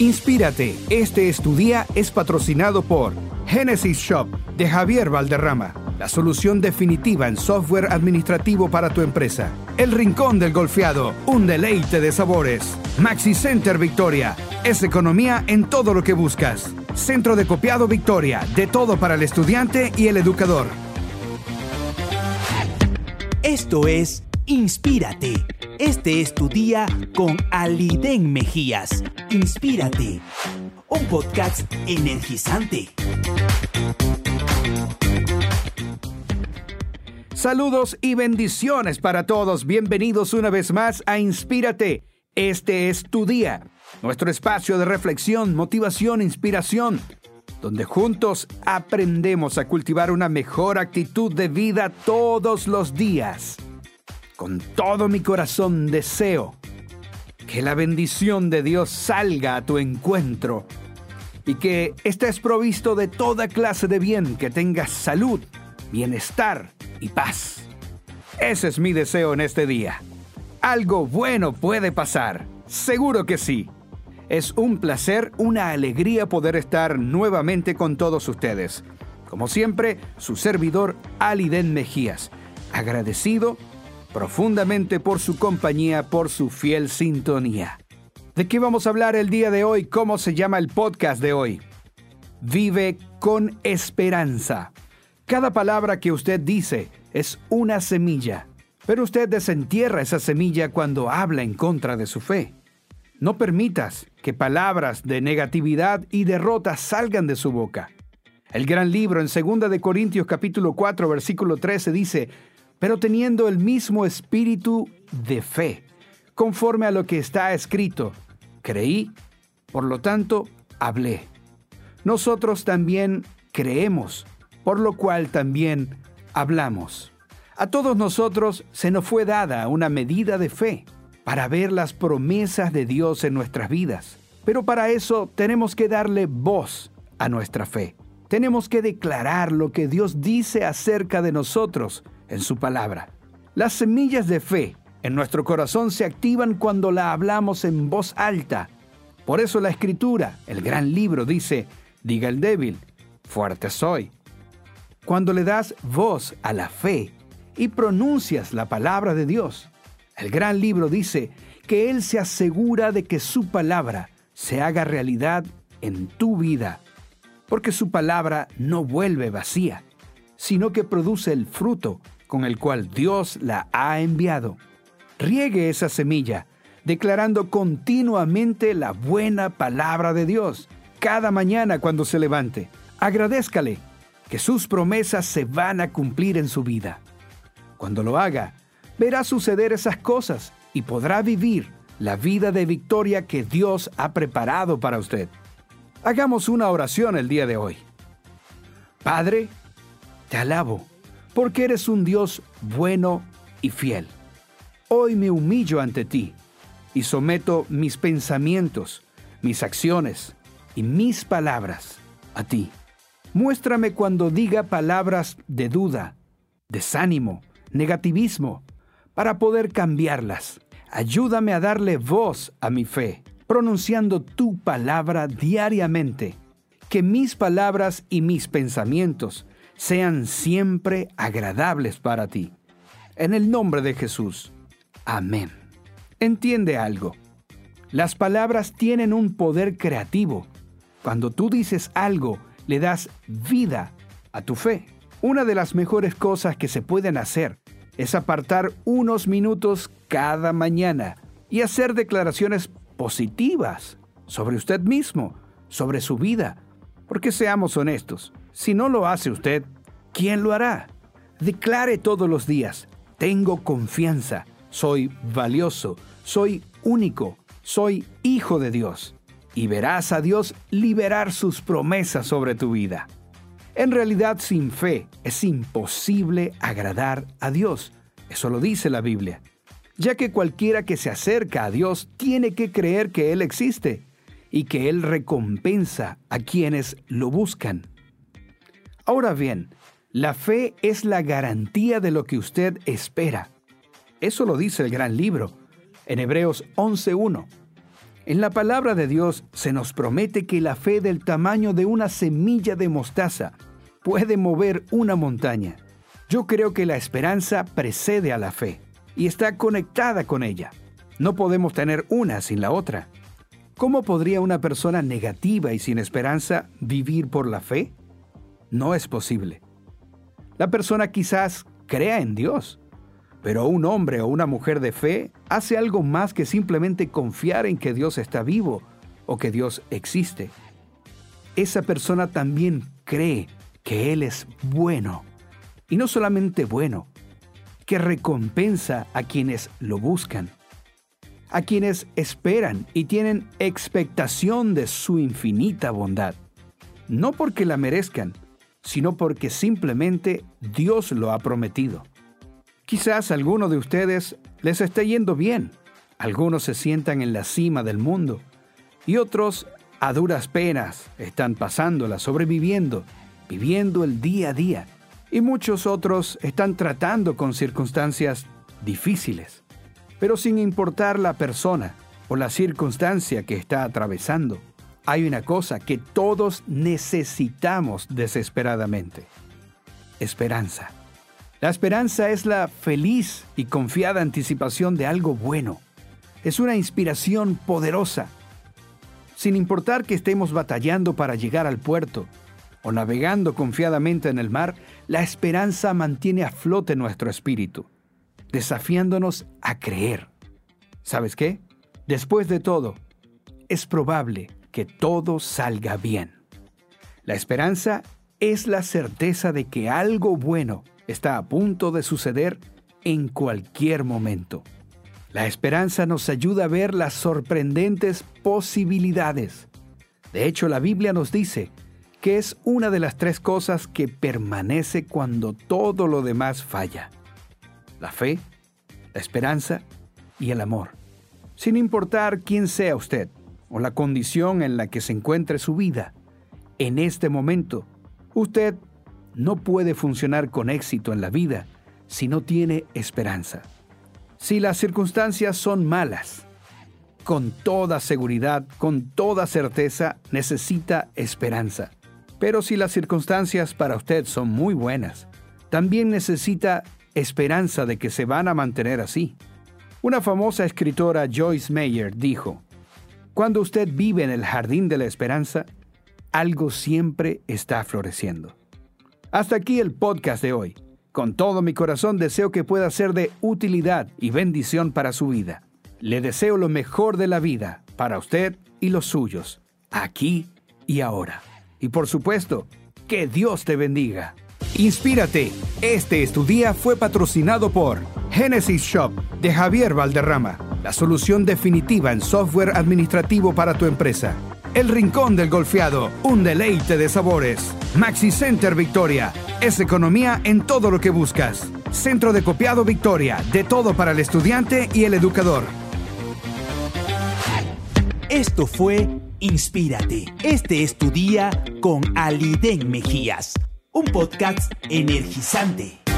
Inspírate, este es es patrocinado por Genesis Shop de Javier Valderrama, la solución definitiva en software administrativo para tu empresa. El Rincón del Golfeado, un deleite de sabores. Maxi Center Victoria, es economía en todo lo que buscas. Centro de Copiado Victoria, de todo para el estudiante y el educador. Esto es Inspírate. Este es tu día con Aliden Mejías. Inspírate. Un podcast energizante. Saludos y bendiciones para todos. Bienvenidos una vez más a Inspírate. Este es tu día, nuestro espacio de reflexión, motivación, inspiración, donde juntos aprendemos a cultivar una mejor actitud de vida todos los días. Con todo mi corazón deseo que la bendición de Dios salga a tu encuentro y que estés provisto de toda clase de bien, que tengas salud, bienestar y paz. Ese es mi deseo en este día. Algo bueno puede pasar, seguro que sí. Es un placer, una alegría poder estar nuevamente con todos ustedes. Como siempre, su servidor Aliden Mejías, agradecido profundamente por su compañía, por su fiel sintonía. ¿De qué vamos a hablar el día de hoy? ¿Cómo se llama el podcast de hoy? Vive con esperanza. Cada palabra que usted dice es una semilla, pero usted desentierra esa semilla cuando habla en contra de su fe. No permitas que palabras de negatividad y derrota salgan de su boca. El gran libro en 2 de Corintios capítulo 4 versículo 13 dice, pero teniendo el mismo espíritu de fe, conforme a lo que está escrito. Creí, por lo tanto, hablé. Nosotros también creemos, por lo cual también hablamos. A todos nosotros se nos fue dada una medida de fe para ver las promesas de Dios en nuestras vidas. Pero para eso tenemos que darle voz a nuestra fe. Tenemos que declarar lo que Dios dice acerca de nosotros en su palabra. Las semillas de fe en nuestro corazón se activan cuando la hablamos en voz alta. Por eso la escritura, el gran libro, dice, diga el débil, fuerte soy. Cuando le das voz a la fe y pronuncias la palabra de Dios, el gran libro dice que Él se asegura de que su palabra se haga realidad en tu vida, porque su palabra no vuelve vacía, sino que produce el fruto con el cual Dios la ha enviado. Riegue esa semilla, declarando continuamente la buena palabra de Dios, cada mañana cuando se levante. Agradézcale que sus promesas se van a cumplir en su vida. Cuando lo haga, verá suceder esas cosas y podrá vivir la vida de victoria que Dios ha preparado para usted. Hagamos una oración el día de hoy. Padre, te alabo porque eres un Dios bueno y fiel. Hoy me humillo ante ti y someto mis pensamientos, mis acciones y mis palabras a ti. Muéstrame cuando diga palabras de duda, desánimo, negativismo, para poder cambiarlas. Ayúdame a darle voz a mi fe, pronunciando tu palabra diariamente. Que mis palabras y mis pensamientos sean siempre agradables para ti. En el nombre de Jesús. Amén. Entiende algo. Las palabras tienen un poder creativo. Cuando tú dices algo, le das vida a tu fe. Una de las mejores cosas que se pueden hacer es apartar unos minutos cada mañana y hacer declaraciones positivas sobre usted mismo, sobre su vida. Porque seamos honestos, si no lo hace usted, ¿quién lo hará? Declare todos los días, tengo confianza, soy valioso, soy único, soy hijo de Dios. Y verás a Dios liberar sus promesas sobre tu vida. En realidad, sin fe es imposible agradar a Dios. Eso lo dice la Biblia. Ya que cualquiera que se acerca a Dios tiene que creer que Él existe y que Él recompensa a quienes lo buscan. Ahora bien, la fe es la garantía de lo que usted espera. Eso lo dice el gran libro en Hebreos 11.1. En la palabra de Dios se nos promete que la fe del tamaño de una semilla de mostaza puede mover una montaña. Yo creo que la esperanza precede a la fe y está conectada con ella. No podemos tener una sin la otra. ¿Cómo podría una persona negativa y sin esperanza vivir por la fe? No es posible. La persona quizás crea en Dios, pero un hombre o una mujer de fe hace algo más que simplemente confiar en que Dios está vivo o que Dios existe. Esa persona también cree que Él es bueno. Y no solamente bueno, que recompensa a quienes lo buscan, a quienes esperan y tienen expectación de su infinita bondad. No porque la merezcan, sino porque simplemente Dios lo ha prometido. Quizás a alguno de ustedes les esté yendo bien, algunos se sientan en la cima del mundo y otros a duras penas están pasándola, sobreviviendo, viviendo el día a día y muchos otros están tratando con circunstancias difíciles. Pero sin importar la persona o la circunstancia que está atravesando, hay una cosa que todos necesitamos desesperadamente. Esperanza. La esperanza es la feliz y confiada anticipación de algo bueno. Es una inspiración poderosa. Sin importar que estemos batallando para llegar al puerto o navegando confiadamente en el mar, la esperanza mantiene a flote nuestro espíritu, desafiándonos a creer. ¿Sabes qué? Después de todo, es probable que todo salga bien. La esperanza es la certeza de que algo bueno está a punto de suceder en cualquier momento. La esperanza nos ayuda a ver las sorprendentes posibilidades. De hecho, la Biblia nos dice que es una de las tres cosas que permanece cuando todo lo demás falla. La fe, la esperanza y el amor. Sin importar quién sea usted, o la condición en la que se encuentre su vida, en este momento, usted no puede funcionar con éxito en la vida si no tiene esperanza. Si las circunstancias son malas, con toda seguridad, con toda certeza, necesita esperanza. Pero si las circunstancias para usted son muy buenas, también necesita esperanza de que se van a mantener así. Una famosa escritora Joyce Meyer dijo, cuando usted vive en el jardín de la esperanza, algo siempre está floreciendo. Hasta aquí el podcast de hoy. Con todo mi corazón deseo que pueda ser de utilidad y bendición para su vida. Le deseo lo mejor de la vida para usted y los suyos, aquí y ahora. Y por supuesto, que Dios te bendiga. Inspírate. Este estudia fue patrocinado por Genesis Shop de Javier Valderrama la solución definitiva en software administrativo para tu empresa. El Rincón del Golfeado, un deleite de sabores. Maxi Center Victoria, es economía en todo lo que buscas. Centro de Copiado Victoria, de todo para el estudiante y el educador. Esto fue Inspírate. Este es tu día con Aliden Mejías, un podcast energizante.